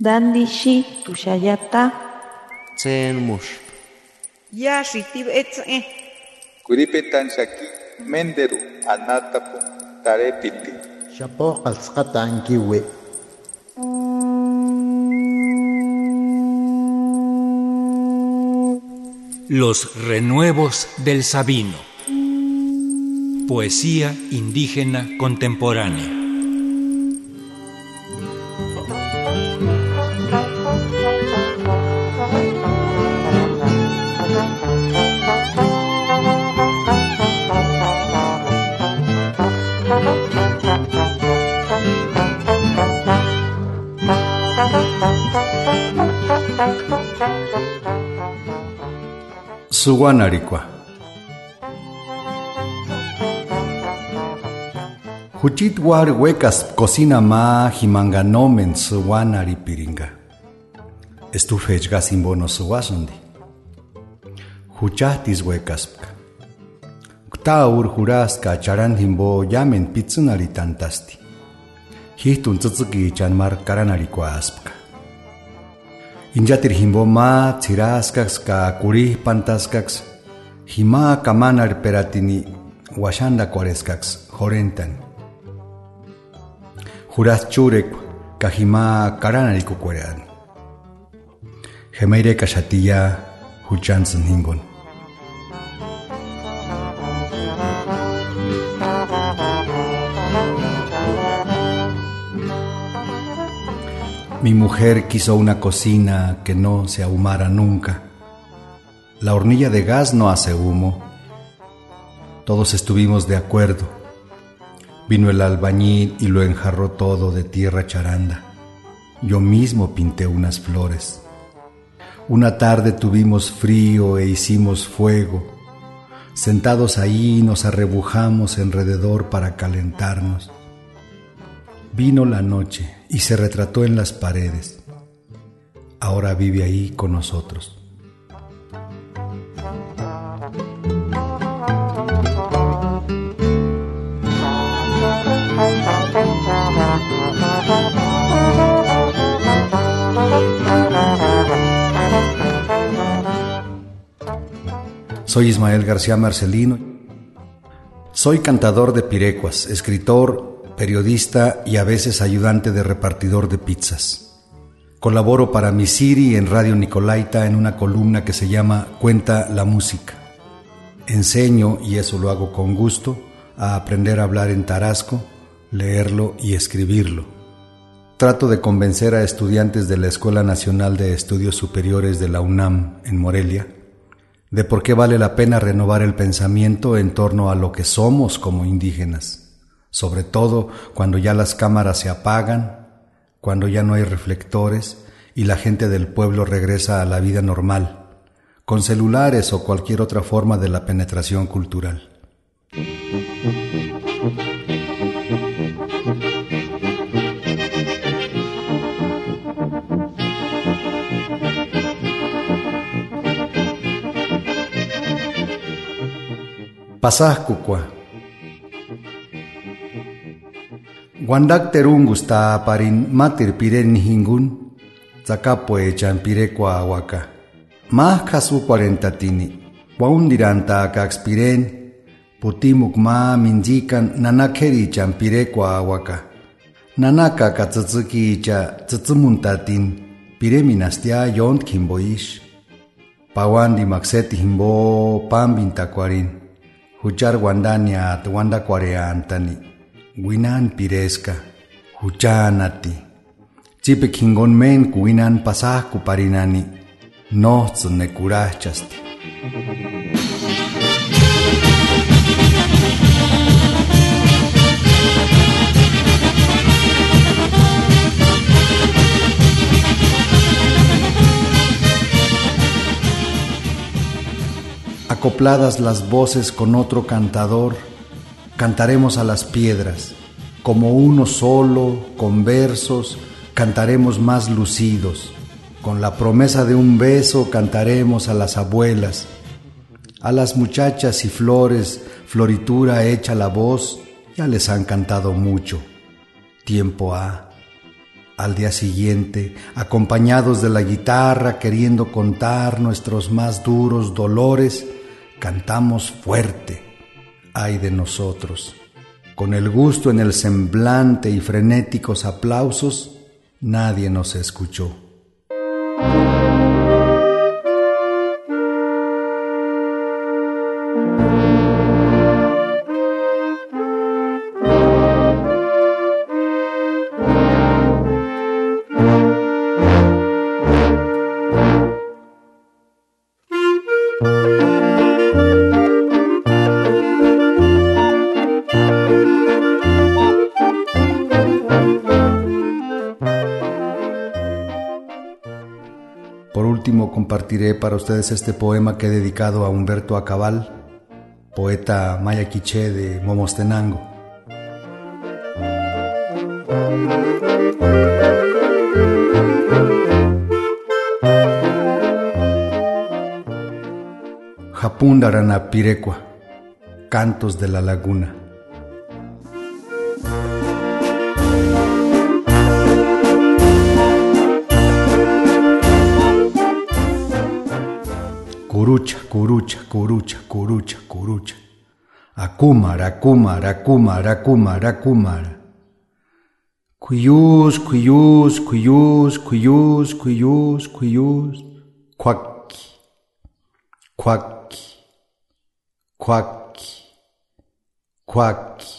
Dandishi tushayata. Tsen mush. Ya shitib etze. Kuripetan shaki menderu anatapu tarepiti. Shapo ankiwi. Los renuevos del Sabino. Poesía indígena contemporánea. Suwanarikwa. Huchit war huecas cocina ma himanganomen suwanari piringa. Estufechga simbono suwasundi. Huchahtis huecaspka. Ktaur juraska charan himbo yamen pitsunari tantasti. Hihtun tsutsiki chanmar karanarikwa aspka. Injatir himbo ma tsiraskax ka kuri pantaskax hima peratini washanda kwareskax horentan. Juras churek ka hima karanariku kwarean. Gemaire kashatilla huchansan hingon. Mi mujer quiso una cocina que no se ahumara nunca. La hornilla de gas no hace humo. Todos estuvimos de acuerdo. Vino el albañil y lo enjarró todo de tierra charanda. Yo mismo pinté unas flores. Una tarde tuvimos frío e hicimos fuego. Sentados ahí nos arrebujamos alrededor para calentarnos. Vino la noche y se retrató en las paredes. Ahora vive ahí con nosotros. Soy Ismael García Marcelino. Soy cantador de pirecuas, escritor, periodista y a veces ayudante de repartidor de pizzas. Colaboro para Misiri en Radio Nicolaita en una columna que se llama Cuenta la música. Enseño, y eso lo hago con gusto, a aprender a hablar en tarasco, leerlo y escribirlo. Trato de convencer a estudiantes de la Escuela Nacional de Estudios Superiores de la UNAM en Morelia de por qué vale la pena renovar el pensamiento en torno a lo que somos como indígenas sobre todo cuando ya las cámaras se apagan, cuando ya no hay reflectores y la gente del pueblo regresa a la vida normal, con celulares o cualquier otra forma de la penetración cultural. Pasajcucua. Wandak terungus ta parin matir piren nihingun, e champire kwa waka. Mah kasu tini, waundiranta kakspiren, putimuk ma minjikan nanakeri champire kwa waka. Nanaka katsutsuki cha tsutsumuntatin, pire minastia yont kimboish. Pawandi makseti himbo pambinta kwarin, Huchar wandania at wanda kwareantani. Winan piresca, huchanati. Chipe kingon men kuinan pasah kuparinani. No tsunekurachasti. Acopladas las voces con otro cantador, cantaremos a las piedras, como uno solo, con versos, cantaremos más lucidos, con la promesa de un beso cantaremos a las abuelas, a las muchachas y flores, floritura hecha la voz, ya les han cantado mucho. Tiempo ha. Al día siguiente, acompañados de la guitarra, queriendo contar nuestros más duros dolores, cantamos fuerte, ay de nosotros. Con el gusto en el semblante y frenéticos aplausos, nadie nos escuchó. Compartiré para ustedes este poema que he dedicado a Humberto Acabal, poeta maya quiché de Momostenango. Japundarana Pirecua, Cantos de la Laguna. Curucha, curucha, curucha, curucha, curucha. Akumara, akumara, akumara, akumara, akumara. Cuyús, cuyús, cuyús, cuyús, cuyús, cuyús. Cuaki, cuaki, cuaki, cuaki.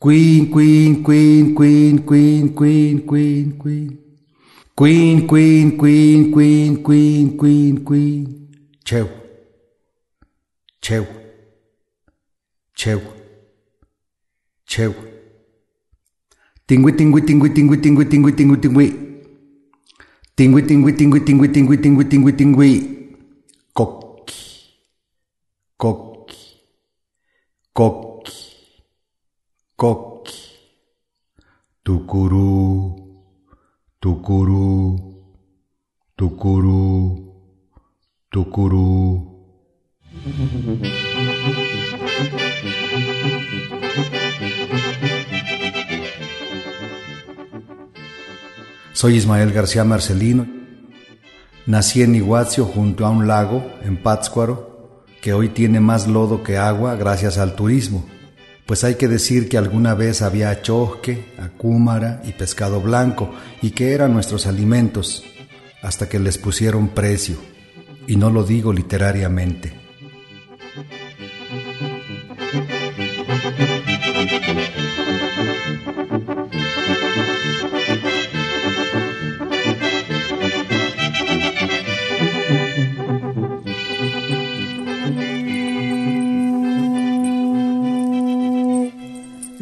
Queen, queen, queen, queen, queen, queen, queen, queen. Queen, queen, queen, queen, queen, queen, queen. Cheu. Cheu. Cheu. Cheu. Tingui, tingui, tingui, tingui, tingui, tingui, tingui, tingui. Tingui, tingui, tingui, tingui, tingui, tingui, tingui, tingui. Coqui. Coqui. Coqui. Coqui. Tucurú. Tucurú, tucurú, tucurú. Soy Ismael García Marcelino. Nací en Iguazio junto a un lago, en Pátzcuaro, que hoy tiene más lodo que agua gracias al turismo pues hay que decir que alguna vez había achosque, acúmara y pescado blanco, y que eran nuestros alimentos, hasta que les pusieron precio, y no lo digo literariamente.